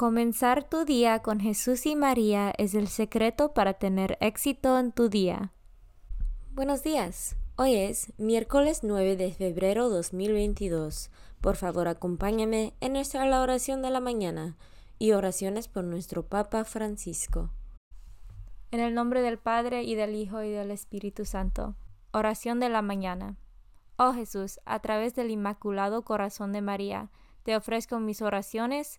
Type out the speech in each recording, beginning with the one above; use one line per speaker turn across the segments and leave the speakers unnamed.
Comenzar tu día con Jesús y María es el secreto para tener éxito en tu día.
Buenos días. Hoy es miércoles 9 de febrero 2022. Por favor, acompáñame en nuestra oración de la mañana y oraciones por nuestro Papa Francisco.
En el nombre del Padre y del Hijo y del Espíritu Santo. Oración de la mañana. Oh Jesús, a través del Inmaculado Corazón de María, te ofrezco mis oraciones,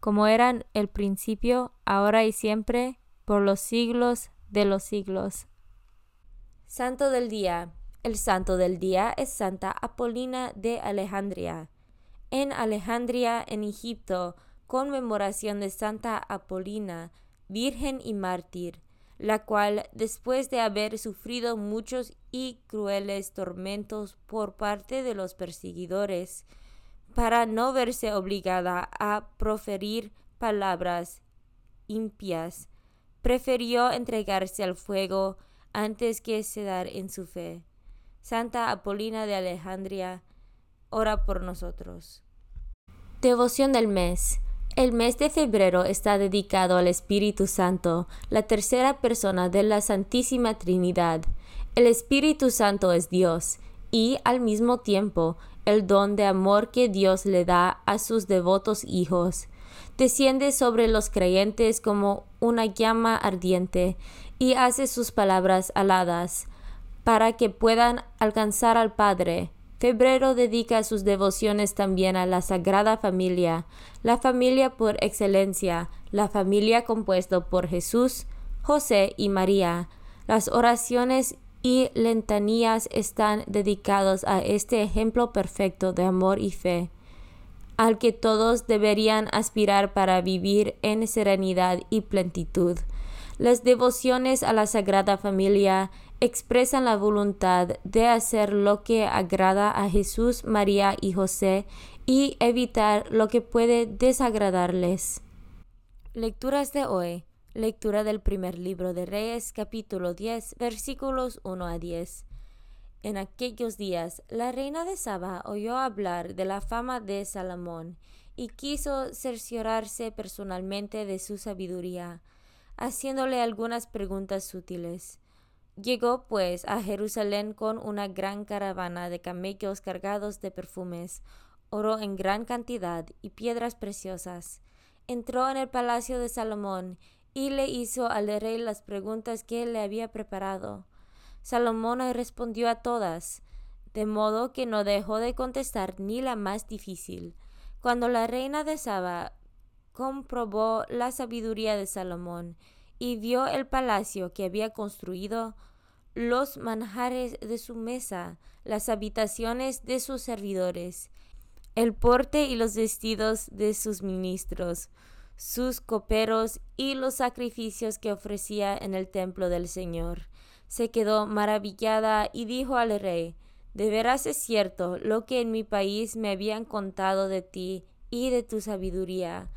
como eran el principio, ahora y siempre, por los siglos de los siglos.
Santo del Día. El santo del día es Santa Apolina de Alejandría. En Alejandría, en Egipto, conmemoración de Santa Apolina, virgen y mártir, la cual, después de haber sufrido muchos y crueles tormentos por parte de los perseguidores, para no verse obligada a proferir palabras impias, prefirió entregarse al fuego antes que ceder en su fe. Santa Apolina de Alejandría, ora por nosotros. Devoción del mes. El mes de febrero está dedicado al Espíritu Santo, la tercera persona de la Santísima Trinidad. El Espíritu Santo es Dios y, al mismo tiempo, el don de amor que Dios le da a sus devotos hijos. Desciende sobre los creyentes como una llama ardiente y hace sus palabras aladas para que puedan alcanzar al Padre. Febrero dedica sus devociones también a la Sagrada Familia, la familia por excelencia, la familia compuesta por Jesús, José y María. Las oraciones y lentanías están dedicados a este ejemplo perfecto de amor y fe, al que todos deberían aspirar para vivir en serenidad y plenitud. Las devociones a la Sagrada Familia expresan la voluntad de hacer lo que agrada a Jesús, María y José y evitar lo que puede desagradarles. Lecturas de hoy. Lectura del primer libro de Reyes, capítulo 10, versículos 1 a 10. En aquellos días, la reina de Saba oyó hablar de la fama de Salomón y quiso cerciorarse personalmente de su sabiduría, haciéndole algunas preguntas sutiles. Llegó pues a Jerusalén con una gran caravana de camellos cargados de perfumes, oro en gran cantidad y piedras preciosas. Entró en el palacio de Salomón y le hizo al rey las preguntas que le había preparado. Salomón respondió a todas, de modo que no dejó de contestar ni la más difícil. Cuando la reina de Saba comprobó la sabiduría de Salomón y vio el palacio que había construido, los manjares de su mesa, las habitaciones de sus servidores, el porte y los vestidos de sus ministros, sus coperos y los sacrificios que ofrecía en el templo del Señor. Se quedó maravillada y dijo al rey, De veras es cierto lo que en mi país me habían contado de ti y de tu sabiduría.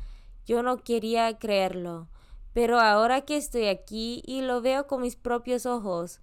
Yo no quería creerlo, pero ahora que estoy aquí y lo veo con mis propios ojos,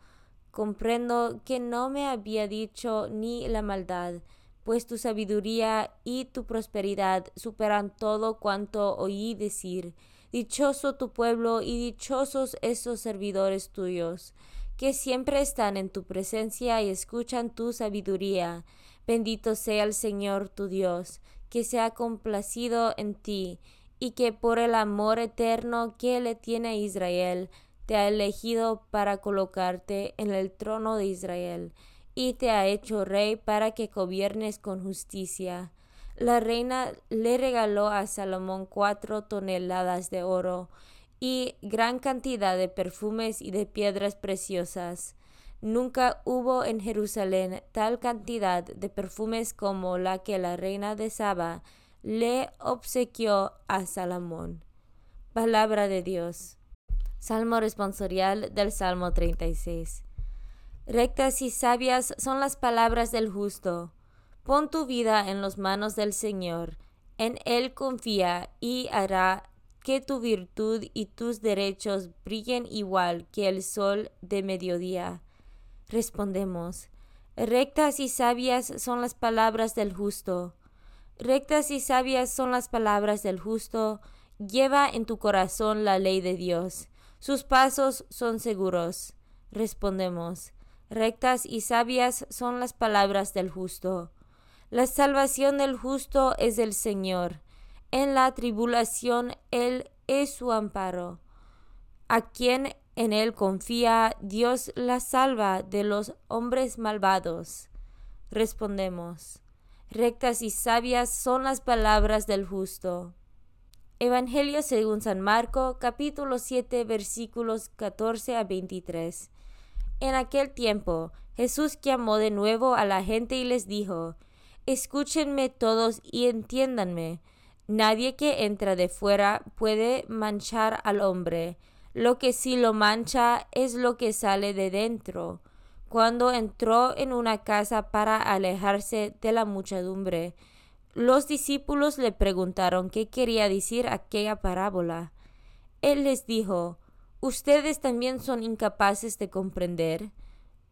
comprendo que no me había dicho ni la maldad, pues tu sabiduría y tu prosperidad superan todo cuanto oí decir. Dichoso tu pueblo y dichosos esos servidores tuyos, que siempre están en tu presencia y escuchan tu sabiduría. Bendito sea el Señor tu Dios, que se ha complacido en ti, y que por el amor eterno que le tiene a Israel, te ha elegido para colocarte en el trono de Israel y te ha hecho rey para que gobiernes con justicia. La reina le regaló a Salomón cuatro toneladas de oro y gran cantidad de perfumes y de piedras preciosas. Nunca hubo en Jerusalén tal cantidad de perfumes como la que la reina de Saba le obsequió a Salomón. Palabra de Dios. Salmo responsorial del Salmo 36. Rectas y sabias son las palabras del justo. Pon tu vida en las manos del Señor. En Él confía y hará que tu virtud y tus derechos brillen igual que el sol de mediodía. Respondemos. Rectas y sabias son las palabras del justo. Rectas y sabias son las palabras del justo. Lleva en tu corazón la ley de Dios. Sus pasos son seguros. Respondemos. Rectas y sabias son las palabras del justo. La salvación del justo es del Señor. En la tribulación Él es su amparo. A quien en Él confía, Dios la salva de los hombres malvados. Respondemos. Rectas y sabias son las palabras del justo. Evangelio según San Marco, capítulo 7, versículos 14 a 23. En aquel tiempo Jesús llamó de nuevo a la gente y les dijo, Escúchenme todos y entiéndanme. Nadie que entra de fuera puede manchar al hombre. Lo que sí lo mancha es lo que sale de dentro. Cuando entró en una casa para alejarse de la muchedumbre, los discípulos le preguntaron qué quería decir aquella parábola. Él les dijo, ¿Ustedes también son incapaces de comprender?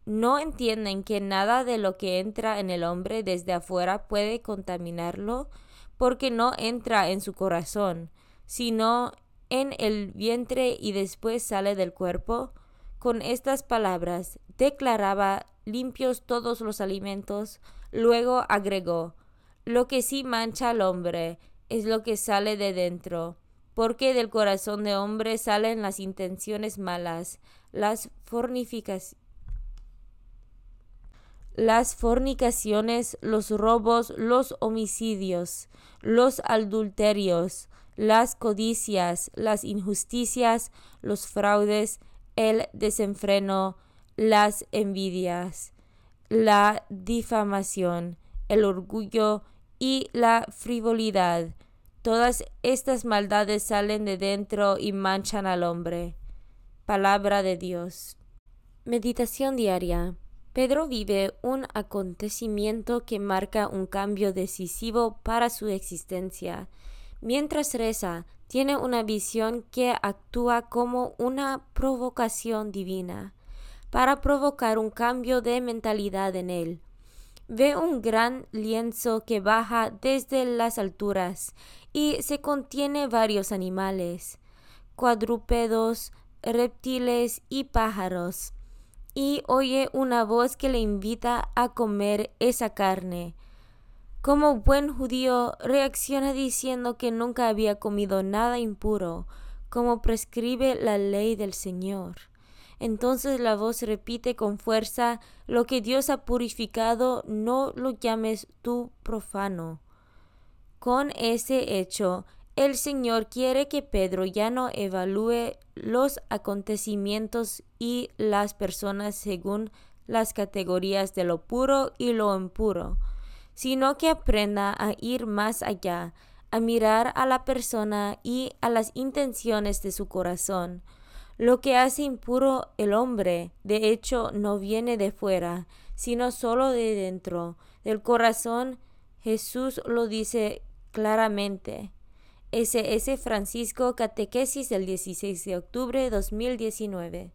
¿No entienden que nada de lo que entra en el hombre desde afuera puede contaminarlo? Porque no entra en su corazón, sino en el vientre y después sale del cuerpo. Con estas palabras declaraba limpios todos los alimentos, luego agregó, lo que sí mancha al hombre es lo que sale de dentro porque del corazón de hombre salen las intenciones malas, las las fornicaciones, los robos, los homicidios, los adulterios, las codicias, las injusticias, los fraudes, el desenfreno, las envidias, la difamación, el orgullo y la frivolidad Todas estas maldades salen de dentro y manchan al hombre. Palabra de Dios. Meditación diaria. Pedro vive un acontecimiento que marca un cambio decisivo para su existencia. Mientras reza, tiene una visión que actúa como una provocación divina, para provocar un cambio de mentalidad en él. Ve un gran lienzo que baja desde las alturas y se contiene varios animales, cuadrúpedos, reptiles y pájaros, y oye una voz que le invita a comer esa carne. Como buen judío reacciona diciendo que nunca había comido nada impuro, como prescribe la ley del Señor. Entonces la voz repite con fuerza, lo que Dios ha purificado, no lo llames tú profano. Con ese hecho, El Señor quiere que Pedro ya no evalúe los acontecimientos y las personas según las categorías de lo puro y lo impuro, sino que aprenda a ir más allá, a mirar a la persona y a las intenciones de su corazón. Lo que hace impuro el hombre, de hecho, no viene de fuera, sino solo de dentro, del corazón. Jesús lo dice claramente. S.S. Francisco Catequesis del 16 de octubre 2019.